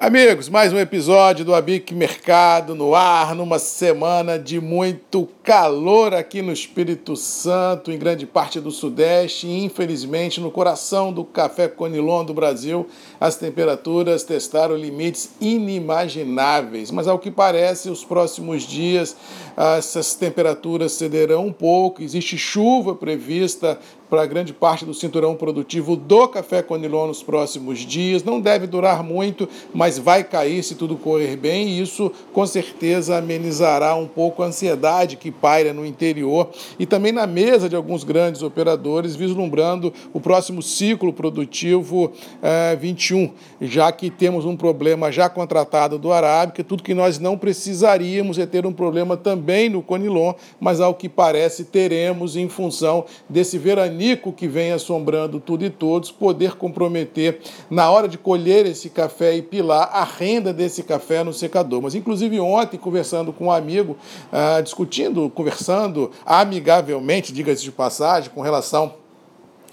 Amigos, mais um episódio do Abic Mercado no ar, numa semana de muito calor aqui no Espírito Santo, em grande parte do Sudeste e, infelizmente, no coração do café Conilon do Brasil, as temperaturas testaram limites inimagináveis. Mas, ao que parece, os próximos dias essas temperaturas cederão um pouco, existe chuva prevista para grande parte do cinturão produtivo do café Conilon nos próximos dias. Não deve durar muito, mas vai cair se tudo correr bem, e isso com certeza amenizará um pouco a ansiedade que paira no interior e também na mesa de alguns grandes operadores, vislumbrando o próximo ciclo produtivo eh, 21, já que temos um problema já contratado do Arábica, tudo que nós não precisaríamos é ter um problema também no Conilon, mas ao que parece teremos em função desse veranico que vem assombrando tudo e todos, poder comprometer na hora de colher esse café e pilar a renda desse café no secador. Mas inclusive ontem conversando com um amigo, ah, discutindo conversando amigavelmente, diga-se de passagem, com relação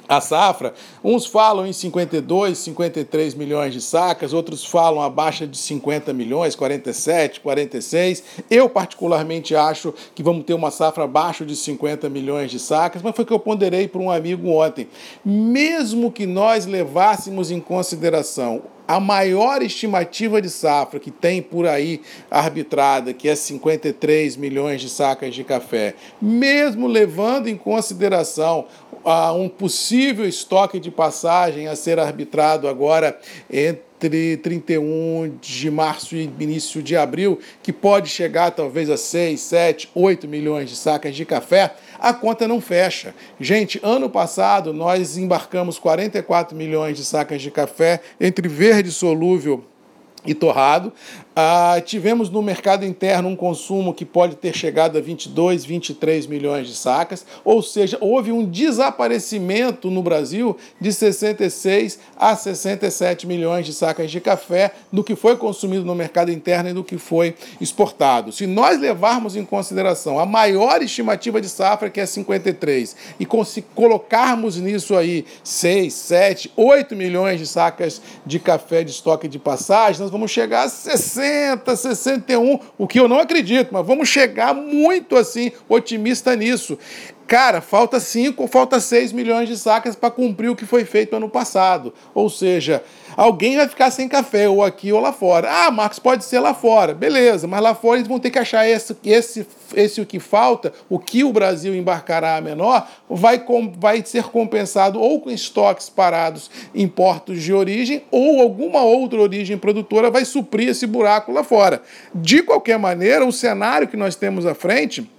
a safra, uns falam em 52, 53 milhões de sacas, outros falam abaixo de 50 milhões, 47, 46. Eu, particularmente, acho que vamos ter uma safra abaixo de 50 milhões de sacas, mas foi que eu ponderei para um amigo ontem. Mesmo que nós levássemos em consideração a maior estimativa de safra que tem por aí arbitrada, que é 53 milhões de sacas de café, mesmo levando em consideração uh, um possível estoque de passagem a ser arbitrado agora entre 31 de março e início de abril, que pode chegar talvez a 6, 7, 8 milhões de sacas de café, a conta não fecha. Gente, ano passado nós embarcamos 44 milhões de sacas de café entre verde solúvel e torrado. Ah, tivemos no mercado interno um consumo que pode ter chegado a 22, 23 milhões de sacas, ou seja, houve um desaparecimento no Brasil de 66 a 67 milhões de sacas de café do que foi consumido no mercado interno e do que foi exportado. Se nós levarmos em consideração a maior estimativa de safra, que é 53, e se colocarmos nisso aí 6, 7, 8 milhões de sacas de café de estoque de passagem, nós vamos chegar a 60 60, 61, o que eu não acredito, mas vamos chegar muito assim, otimista nisso. Cara, falta 5 ou falta 6 milhões de sacas para cumprir o que foi feito ano passado. Ou seja, alguém vai ficar sem café, ou aqui ou lá fora. Ah, Marcos, pode ser lá fora. Beleza, mas lá fora eles vão ter que achar esse, esse, esse o que falta, o que o Brasil embarcará a menor, vai, com, vai ser compensado ou com estoques parados em portos de origem, ou alguma outra origem produtora vai suprir esse buraco lá fora. De qualquer maneira, o cenário que nós temos à frente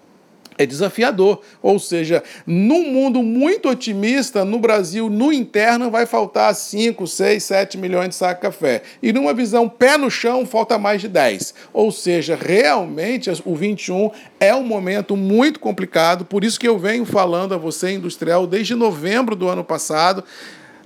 é desafiador. Ou seja, num mundo muito otimista, no Brasil, no interno, vai faltar 5, 6, 7 milhões de sacos de café. E numa visão pé no chão, falta mais de 10. Ou seja, realmente o 21 é um momento muito complicado, por isso que eu venho falando a você, industrial, desde novembro do ano passado.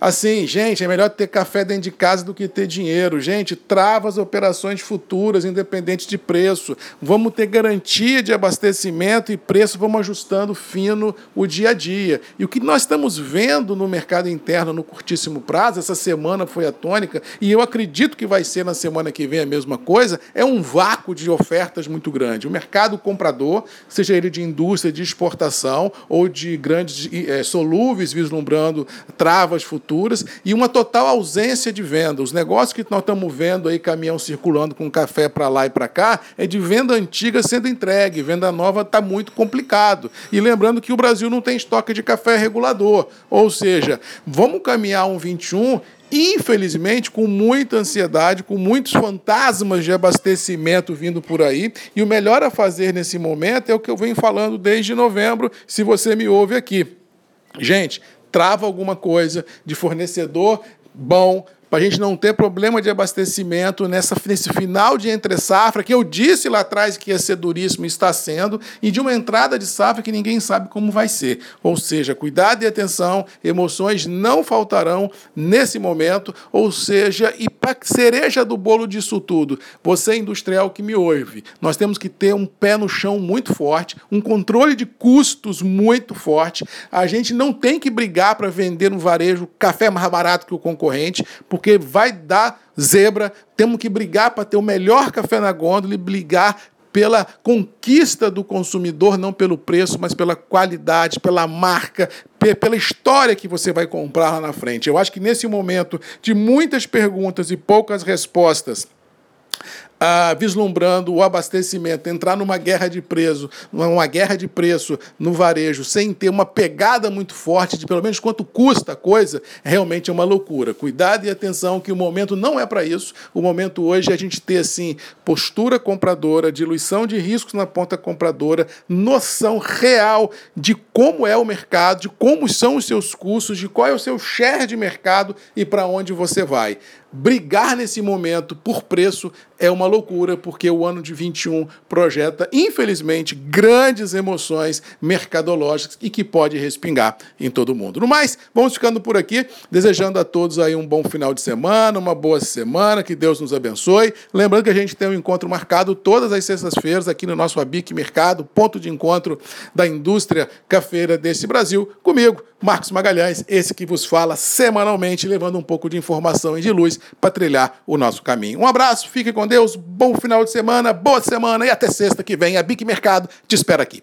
Assim, gente, é melhor ter café dentro de casa do que ter dinheiro. Gente, trava as operações futuras, independente de preço. Vamos ter garantia de abastecimento e preço, vamos ajustando fino o dia a dia. E o que nós estamos vendo no mercado interno no curtíssimo prazo, essa semana foi a tônica, e eu acredito que vai ser na semana que vem a mesma coisa, é um vácuo de ofertas muito grande. O mercado comprador, seja ele de indústria, de exportação ou de grandes é, solúveis vislumbrando travas futuras, e uma total ausência de venda. Os negócios que nós estamos vendo aí, caminhão circulando com café para lá e para cá, é de venda antiga sendo entregue. Venda nova está muito complicado. E lembrando que o Brasil não tem estoque de café regulador. Ou seja, vamos caminhar um 21 infelizmente, com muita ansiedade, com muitos fantasmas de abastecimento vindo por aí. E o melhor a fazer nesse momento é o que eu venho falando desde novembro, se você me ouve aqui. Gente, trava alguma coisa de fornecedor bom, para a gente não ter problema de abastecimento nessa, nesse final de entre safra, que eu disse lá atrás que ia ser duríssimo está sendo, e de uma entrada de safra que ninguém sabe como vai ser. Ou seja, cuidado e atenção, emoções não faltarão nesse momento, ou seja, e para cereja do bolo disso tudo, você industrial que me ouve, nós temos que ter um pé no chão muito forte, um controle de custos muito forte. A gente não tem que brigar para vender no varejo café mais barato que o concorrente, porque porque vai dar zebra, temos que brigar para ter o melhor café na gôndola e brigar pela conquista do consumidor, não pelo preço, mas pela qualidade, pela marca, pela história que você vai comprar lá na frente. Eu acho que nesse momento de muitas perguntas e poucas respostas, ah, vislumbrando o abastecimento, entrar numa guerra de preço, numa guerra de preço no varejo, sem ter uma pegada muito forte de pelo menos quanto custa a coisa, realmente é uma loucura. Cuidado e atenção que o momento não é para isso. O momento hoje é a gente ter assim postura compradora, diluição de riscos na ponta compradora, noção real de como é o mercado, de como são os seus custos, de qual é o seu share de mercado e para onde você vai. Brigar nesse momento por preço é uma loucura, porque o ano de 21 projeta, infelizmente, grandes emoções mercadológicas e que pode respingar em todo mundo. No mais, vamos ficando por aqui, desejando a todos aí um bom final de semana, uma boa semana, que Deus nos abençoe. Lembrando que a gente tem um encontro marcado todas as sextas-feiras aqui no nosso Abic Mercado, ponto de encontro da indústria cafeira desse Brasil, comigo, Marcos Magalhães, esse que vos fala semanalmente, levando um pouco de informação e de luz para trilhar o nosso caminho. Um abraço, fique com Deus, bom final de semana, boa semana e até sexta que vem. A Bic Mercado te espera aqui.